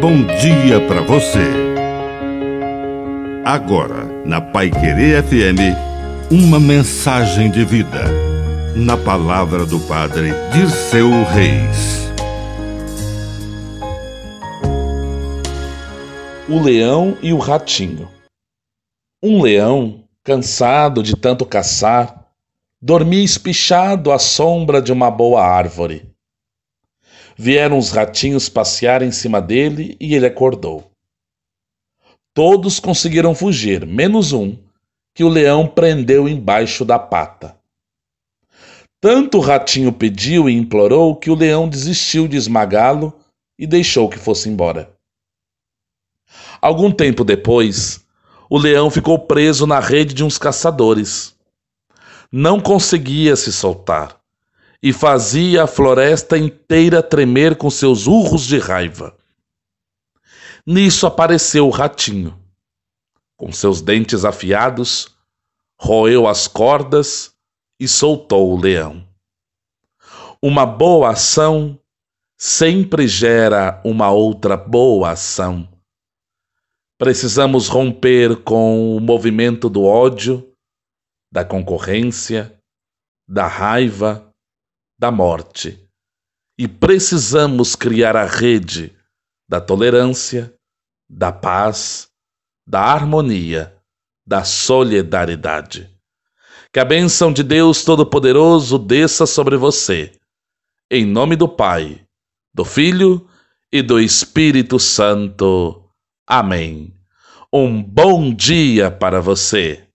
bom dia para você. Agora, na Pai Querer FM, uma mensagem de vida. Na palavra do Padre Dirceu Reis. O leão e o ratinho. Um leão, cansado de tanto caçar, dormia espichado à sombra de uma boa árvore. Vieram os ratinhos passear em cima dele e ele acordou. Todos conseguiram fugir, menos um, que o leão prendeu embaixo da pata. Tanto o ratinho pediu e implorou que o leão desistiu de esmagá-lo e deixou que fosse embora. Algum tempo depois, o leão ficou preso na rede de uns caçadores. Não conseguia se soltar e fazia a floresta inteira tremer com seus urros de raiva. Nisso apareceu o ratinho. Com seus dentes afiados, roeu as cordas e soltou o leão. Uma boa ação sempre gera uma outra boa ação. Precisamos romper com o movimento do ódio, da concorrência, da raiva da morte. E precisamos criar a rede da tolerância, da paz, da harmonia, da solidariedade. Que a bênção de Deus Todo-Poderoso desça sobre você. Em nome do Pai, do Filho e do Espírito Santo. Amém. Um bom dia para você.